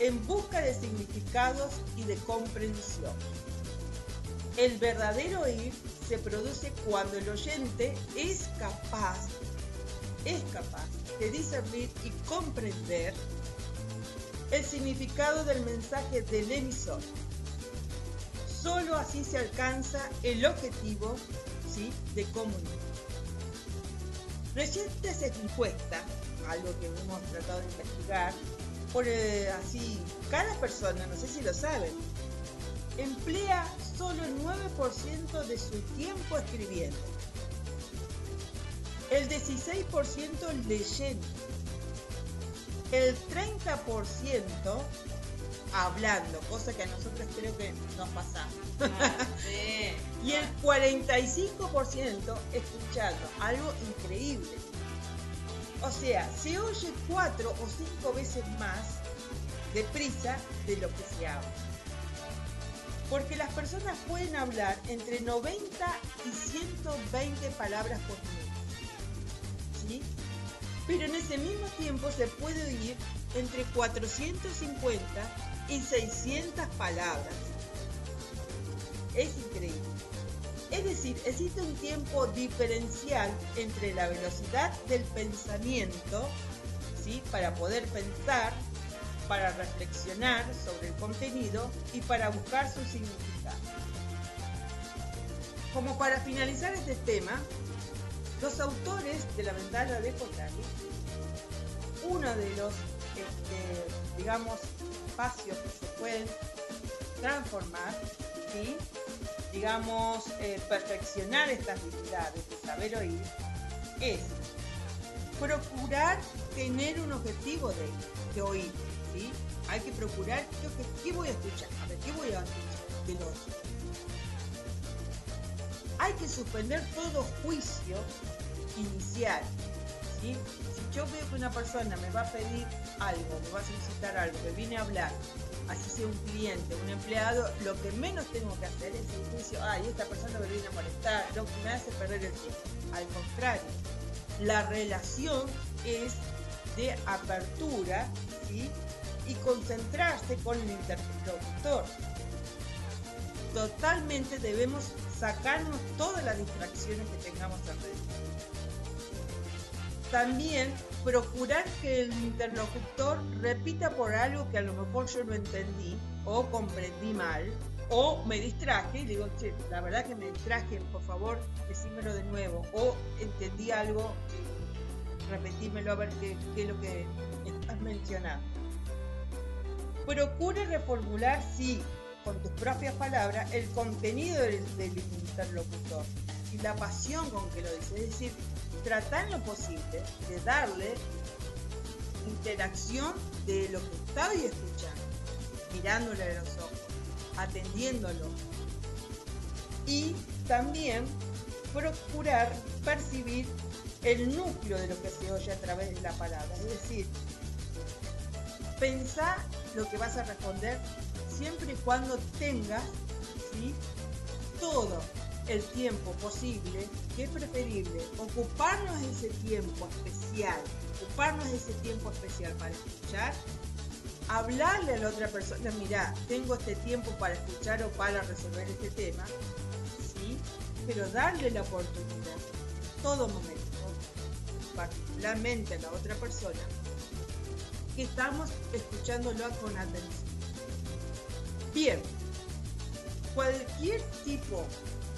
en busca de significados y de comprensión. El verdadero oír se produce cuando el oyente es capaz es capaz de discernir y comprender el significado del mensaje del emisor. Solo así se alcanza el objetivo ¿sí? de comunicar. Recientes encuestas, algo que hemos tratado de investigar, por eh, así, cada persona, no sé si lo saben, emplea solo el 9% de su tiempo escribiendo, el 16% leyendo, el 30% hablando, cosa que a nosotros creo que nos pasa. [laughs] y el 45% escuchando, algo increíble. O sea, se oye cuatro o cinco veces más deprisa de lo que se habla. Porque las personas pueden hablar entre 90 y 120 palabras por minuto. Pero en ese mismo tiempo se puede oír entre 450 y 600 palabras. Es increíble. Es decir, existe un tiempo diferencial entre la velocidad del pensamiento, ¿sí? para poder pensar, para reflexionar sobre el contenido y para buscar su significado. Como para finalizar este tema, los autores de la ventana de Potari, uno de los, este, digamos, espacios que se pueden transformar, ¿sí? digamos, eh, perfeccionar estas habilidades de saber oír, es procurar tener un objetivo de, de oír, ¿sí? Hay que procurar qué, voy a escuchar, a ver, qué voy a escuchar del otro. Hay que suspender todo juicio inicial. Si yo veo que una persona me va a pedir algo, me va a solicitar algo, me viene a hablar así sea un cliente, un empleado, lo que menos tengo que hacer es el juicio, ay, esta persona me viene a molestar, que me hace perder el tiempo. Al contrario, la relación es de apertura ¿sí? y concentrarse con el interlocutor. Totalmente debemos sacarnos todas las distracciones que tengamos alrededor. También procurar que el interlocutor repita por algo que a lo mejor yo no entendí o comprendí mal o me distraje y digo, che, la verdad que me distraje, por favor, decímelo de nuevo o entendí algo, repetímelo a ver qué, es lo que estás mencionando. Procure reformular, sí, con tus propias palabras, el contenido del, interlocutor y la pasión con que lo dice. Es decir, tratar en lo posible de darle interacción de lo que está escuchando, mirándole a los ojos, atendiéndolo. Y también procurar percibir el núcleo de lo que se oye a través de la palabra. Es decir, pensar lo que vas a responder siempre y cuando tengas todo el tiempo posible, que es preferible ocuparnos de ese tiempo especial, ocuparnos de ese tiempo especial para escuchar, hablarle a la otra persona, mira, tengo este tiempo para escuchar o para resolver este tema, ¿sí? Pero darle la oportunidad, todo momento, particularmente a la otra persona, que estamos escuchándolo con atención. Bien, cualquier tipo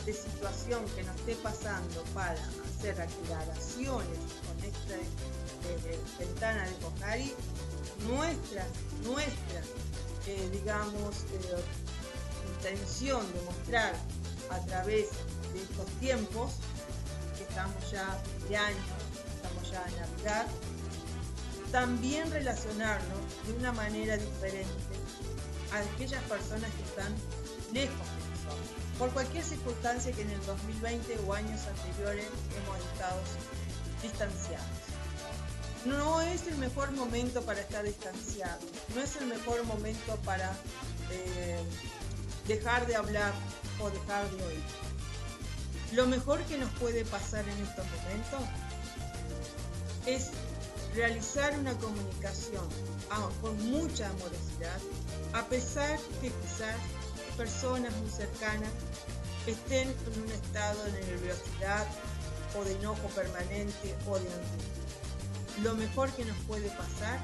de situación que nos esté pasando para hacer aclaraciones con esta ventana de Cojari, nuestra, nuestra, eh, digamos, eh, intención de mostrar a través de estos tiempos, que estamos ya de año, estamos ya en Navidad, también relacionarnos de una manera diferente a aquellas personas que están lejos por cualquier circunstancia que en el 2020 o años anteriores hemos estado distanciados. No es el mejor momento para estar distanciados, no es el mejor momento para eh, dejar de hablar o dejar de oír. Lo mejor que nos puede pasar en estos momentos es realizar una comunicación ah, con mucha amorosidad, a pesar que quizás personas muy cercanas estén en un estado de nerviosidad o de enojo permanente o de angustia. Lo mejor que nos puede pasar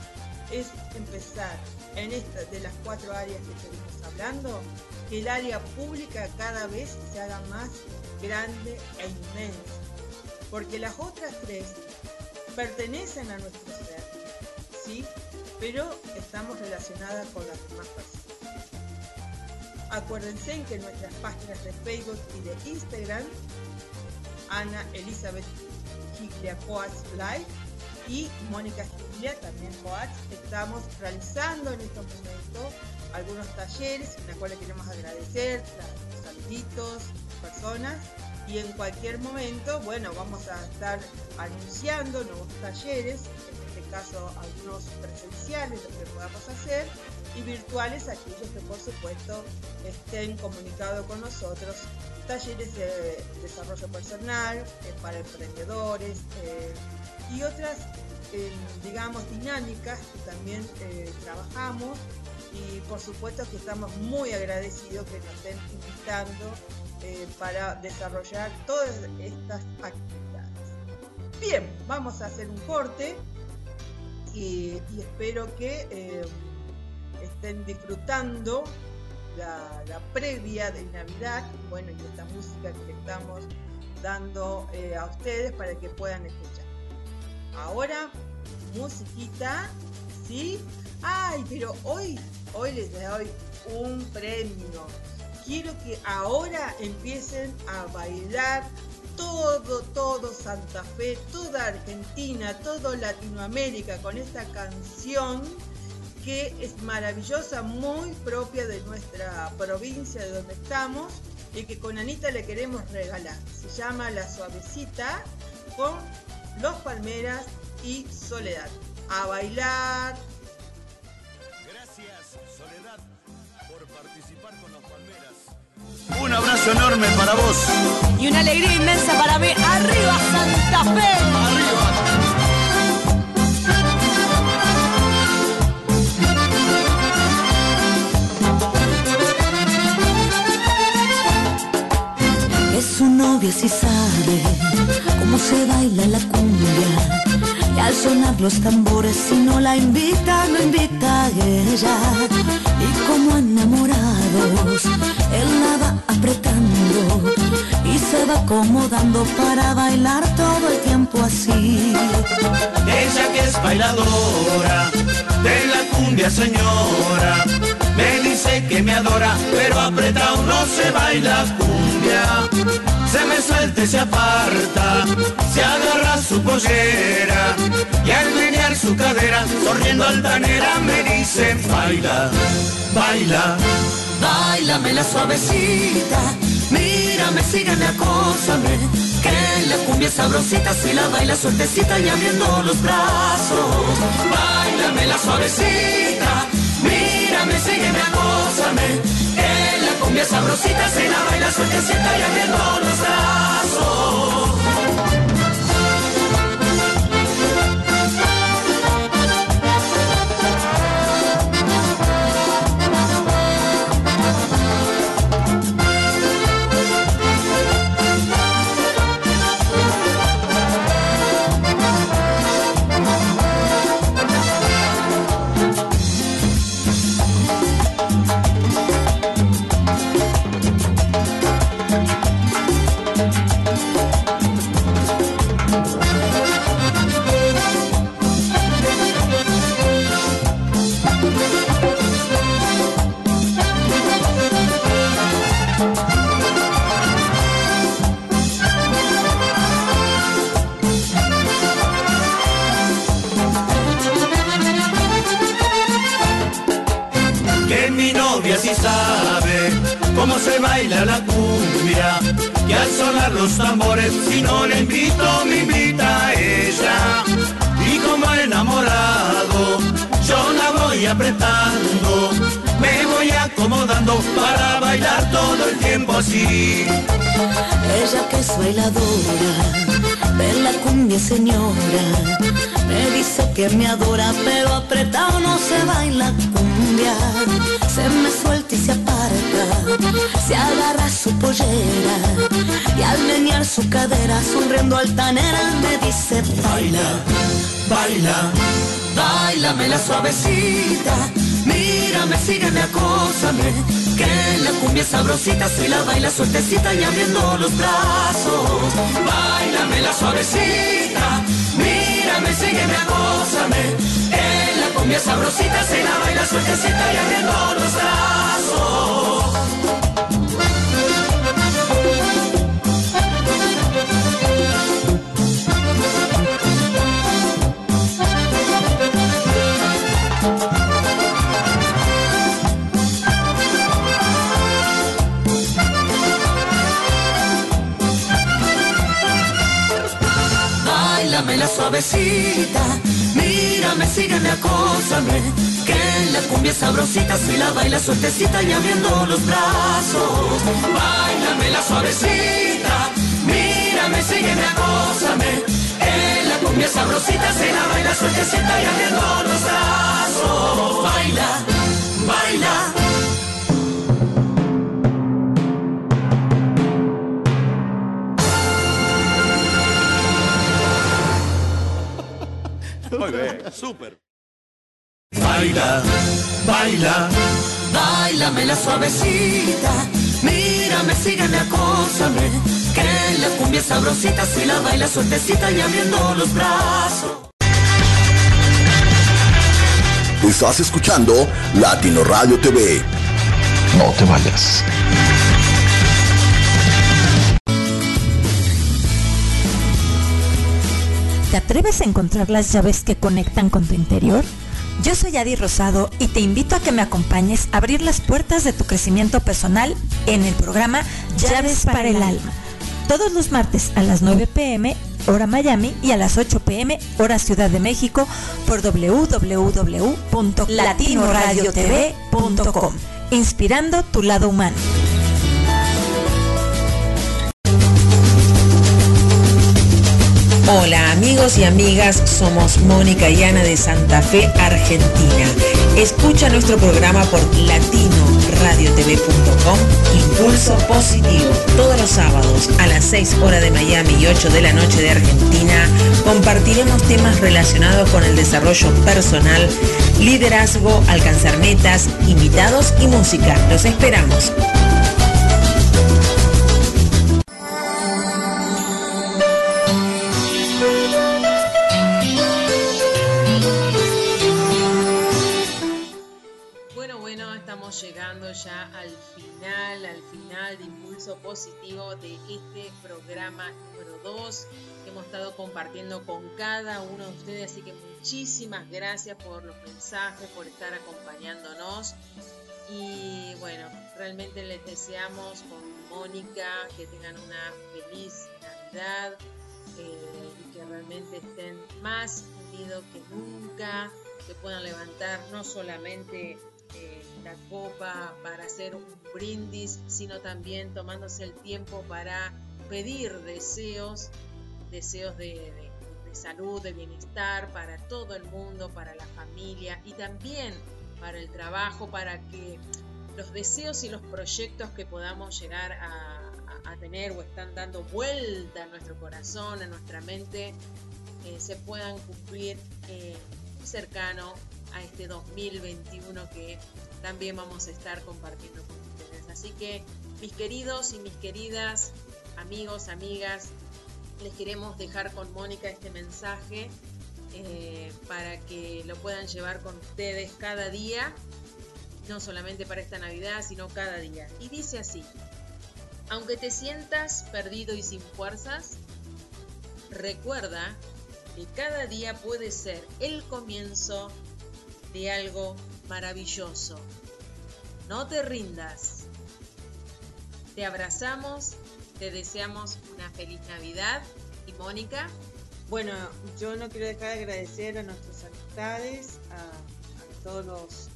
es empezar en esta de las cuatro áreas que estuvimos hablando, que el área pública cada vez se haga más grande e inmensa, porque las otras tres pertenecen a nuestro ser, ¿sí? Pero estamos relacionadas con las demás personas. Acuérdense que en nuestras páginas de Facebook y de Instagram, Ana Elizabeth Giglia Coats Live y Mónica Giglia, también Coats, estamos realizando en estos momentos algunos talleres en los cuales queremos agradecer los saluditos, personas y en cualquier momento, bueno, vamos a estar anunciando nuevos talleres, caso algunos presenciales, lo que podamos hacer, y virtuales aquellos que por supuesto estén comunicados con nosotros. Talleres de desarrollo personal, eh, para emprendedores eh, y otras, eh, digamos, dinámicas que también trabajamos y por supuesto que estamos muy agradecidos que nos estén invitando para desarrollar todas estas actividades. Bien, vamos a hacer un corte y, espero que estén disfrutando la, previa de Navidad, bueno, y esta música que estamos dando eh, a ustedes para que puedan escuchar. Ahora, musiquita, ¿sí? Ay, pero hoy, hoy les doy un premio. Quiero que ahora empiecen a bailar todo, todo Santa Fe, toda Argentina, todo Latinoamérica con esta canción que es maravillosa, muy propia de nuestra provincia de donde estamos y que con Anita le queremos regalar. Se llama La Suavecita con Los Palmeras y Soledad. A bailar. Un abrazo enorme para vos. Y una alegría inmensa para mí. ¡Arriba, Santa Fe! ¡Arriba! su novia si sabe cómo se baila la cumbia. Y al sonar los tambores, si no la invita, no invita a ella. Y como enamorados, él va apretando y se va acomodando para bailar todo el tiempo así. Ella que es bailadora de la cumbia, señora, me dice que me adora, pero apretado no se baila cumbia se me suelta y se aparta, se agarra su pollera y al menear su cadera, sonriendo altanera me dice baila, baila, bailame la suavecita, mírame, sígueme, acósame, que la cumbia sabrosita si la baila suertecita y abriendo los brazos, bailame la suavecita, mírame, sígueme, acósame cumbia sabrosita se la baila sueltecita y abriendo los brazos. Se baila la cumbia y al sonar los tambores si no le invito me invita a ella. Y como enamorado yo la voy apretando me voy acomodando para bailar todo el tiempo así. Ella que es bailadora de la cumbia señora me dice que me adora pero apretado no se baila cumbia se me suelta y se aparta, se agarra su pollera y al menear su cadera, sonriendo altanera, me dice baila, baila, Bailame la suavecita, mírame, sígueme, acósame. Que la cumbia sabrosita si la baila suertecita y abriendo los brazos. Bailame la suavecita, mírame, sígueme, acósame. Cumbia sabrosita si la baila suertecita y abriendo los brazos. Bailame la suavecita, mírame, sígueme, acósame. Que la cumbia sabrosita si la baila suertecita y abriendo los brazos. Bailame la suavecita, mírame, sígueme, acósame. Que la cumbia sabrosita si la baila suertecita y abriendo los brazos. Baila, baila. Súper. Baila, baila. Bailame la suavecita, mírame, sígueme, acósame. Que la cumbia sabrosita si la baila suertecita y abriendo los brazos. Estás escuchando Latino Radio TV. No te vayas. ¿Te atreves a encontrar las llaves que conectan con tu interior? Yo soy Adi Rosado y te invito a que me acompañes a abrir las puertas de tu crecimiento personal en el programa Llaves para el Alma. Todos los martes a las 9 pm, hora Miami, y a las 8 pm, hora Ciudad de México, por www.latinoradiotv.com. Inspirando tu lado humano. Hola amigos y amigas, somos Mónica y Ana de Santa Fe, Argentina. Escucha nuestro programa por latinoradiotv.com, Impulso Positivo, todos los sábados a las 6 horas de Miami y 8 de la noche de Argentina. Compartiremos temas relacionados con el desarrollo personal, liderazgo, alcanzar metas, invitados y música. Los esperamos. Llegando ya al final, al final de Impulso Positivo de este programa número 2 que hemos estado compartiendo con cada uno de ustedes. Así que muchísimas gracias por los mensajes, por estar acompañándonos. Y bueno, realmente les deseamos con Mónica que tengan una feliz Navidad eh, y que realmente estén más unidos que nunca, que puedan levantar no solamente la copa para hacer un brindis, sino también tomándose el tiempo para pedir deseos, deseos de, salud, de bienestar para todo el mundo, para la familia y también para el trabajo, para que los deseos y los proyectos que podamos llegar a, tener o están dando vuelta a nuestro corazón, a nuestra mente, eh, se puedan cumplir eh, cercano a este 2021 que también vamos a estar compartiendo con ustedes. Así que mis queridos y mis queridas amigos, amigas, les queremos dejar con Mónica este mensaje eh, para que lo puedan llevar con ustedes cada día, no solamente para esta Navidad, sino cada día. Y dice así, aunque te sientas perdido y sin fuerzas, recuerda que cada día puede ser el comienzo de algo maravilloso. No te rindas. Te abrazamos, te deseamos una feliz Navidad. Y Mónica, Bueno, yo no quiero dejar de agradecer a nuestras amistades, a, a todos los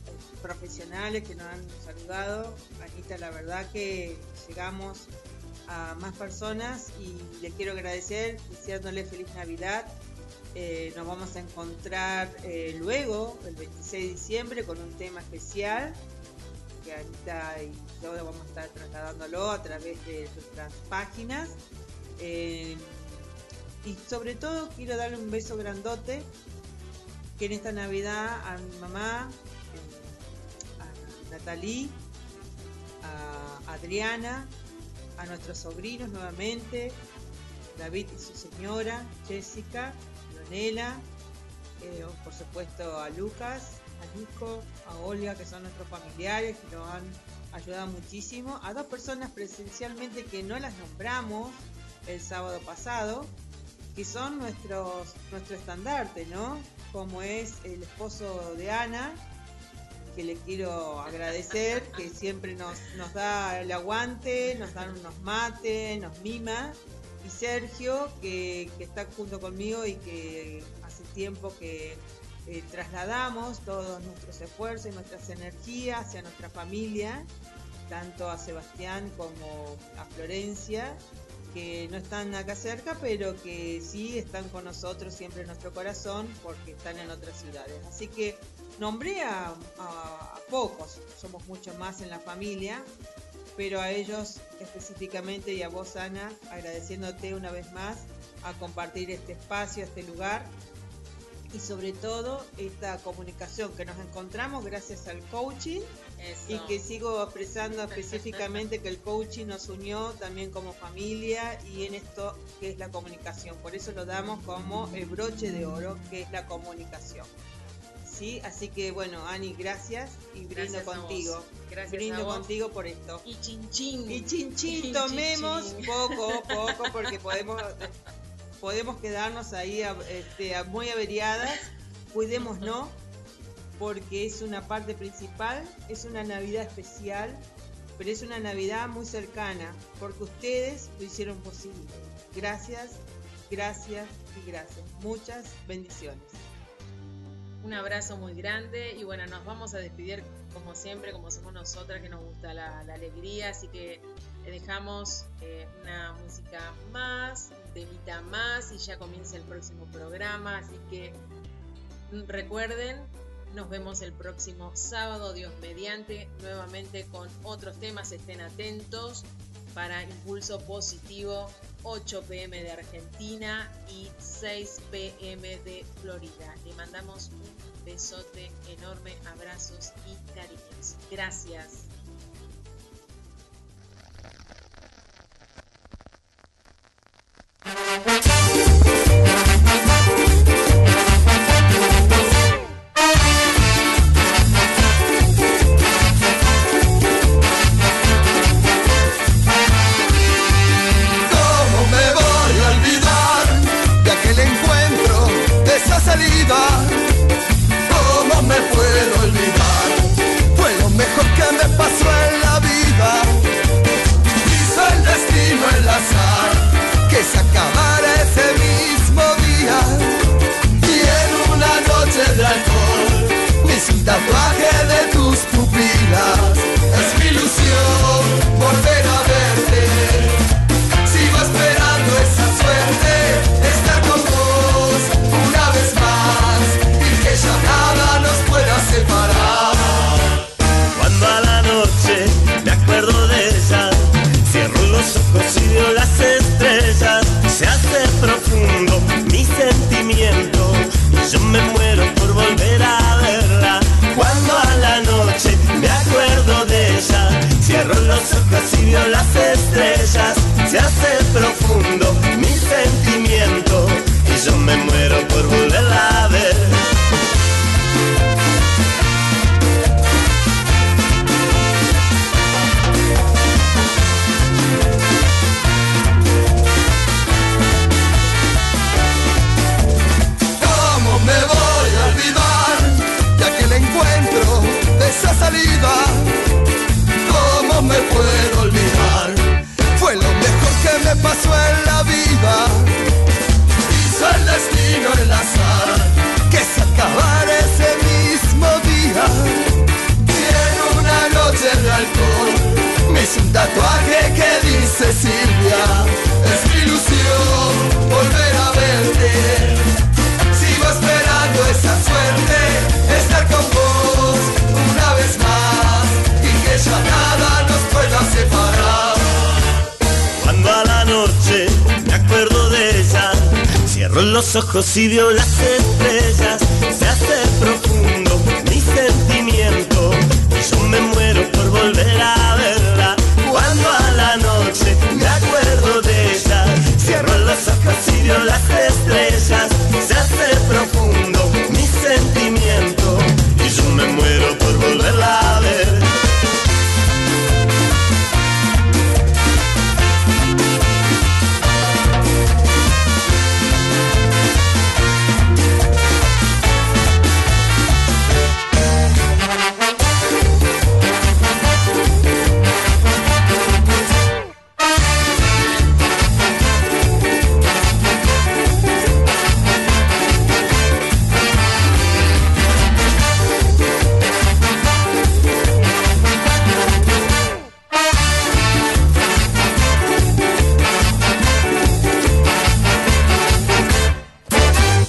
profesionales que nos han saludado. Anita, la verdad que llegamos a más personas y les quiero agradecer, deseándole feliz Navidad. Eh, nos vamos a encontrar eh, luego, el 26 de diciembre, con un tema especial que Anita y yo vamos a estar trasladándolo a través de nuestras páginas. Eh, y sobre todo quiero darle un beso grandote que en esta Navidad a mi mamá, a Natalie, a Adriana, a nuestros sobrinos nuevamente, David y su señora, Jessica, Leonela, eh, por supuesto a Lucas, a Nico, a Olga, que son nuestros familiares, que nos han ayudado muchísimo, a dos personas presencialmente que no las nombramos el sábado pasado, que son nuestros, nuestro estandarte, ¿no? Como es el esposo de Ana, que le quiero agradecer, que siempre nos, nos da el aguante, nos dan unos mates, nos mima. Y Sergio, que, está junto conmigo y que hace tiempo que eh, trasladamos todos nuestros esfuerzos y nuestras energías hacia nuestra familia, tanto a Sebastián como a Florencia, que no están acá cerca, pero que sí están con nosotros siempre en nuestro corazón porque están en otras ciudades. Así que nombré a, a- a pocos, somos muchos más en la familia, pero a ellos específicamente y a vos, Ana, agradeciéndote una vez más a compartir este espacio, este lugar y sobre todo esta comunicación que nos encontramos gracias al coaching Eso. y que sigo expresando específicamente que el coaching nos unió también como familia y en esto que es la comunicación. Por eso lo damos como el broche de oro, que es la comunicación. ¿Sí? Así que bueno, Ani, gracias y brindo Gracias contigo. Gracias brindo contigo por esto. Y chin chin. Y chin chin, tomemos chin, poco, poco, porque podemos, podemos quedarnos ahí este, muy averiadas. Cuidémonos, porque es una parte principal, es una Navidad especial, pero es una Navidad muy cercana, porque ustedes lo hicieron posible. Gracias, gracias y gracias. Muchas bendiciones. Un abrazo muy grande y bueno, nos vamos a despedir como siempre, como somos nosotras que nos gusta la, alegría, así que le dejamos eh, una música más, un temita más y ya comienza el próximo programa, así que mm, recuerden, nos vemos el próximo sábado, Dios mediante, nuevamente con otros temas, estén atentos para Impulso Positivo 8 pm de Argentina y 6 pm de Florida. Le mandamos un besote enorme, abrazos y cariños. Gracias. Acuerdo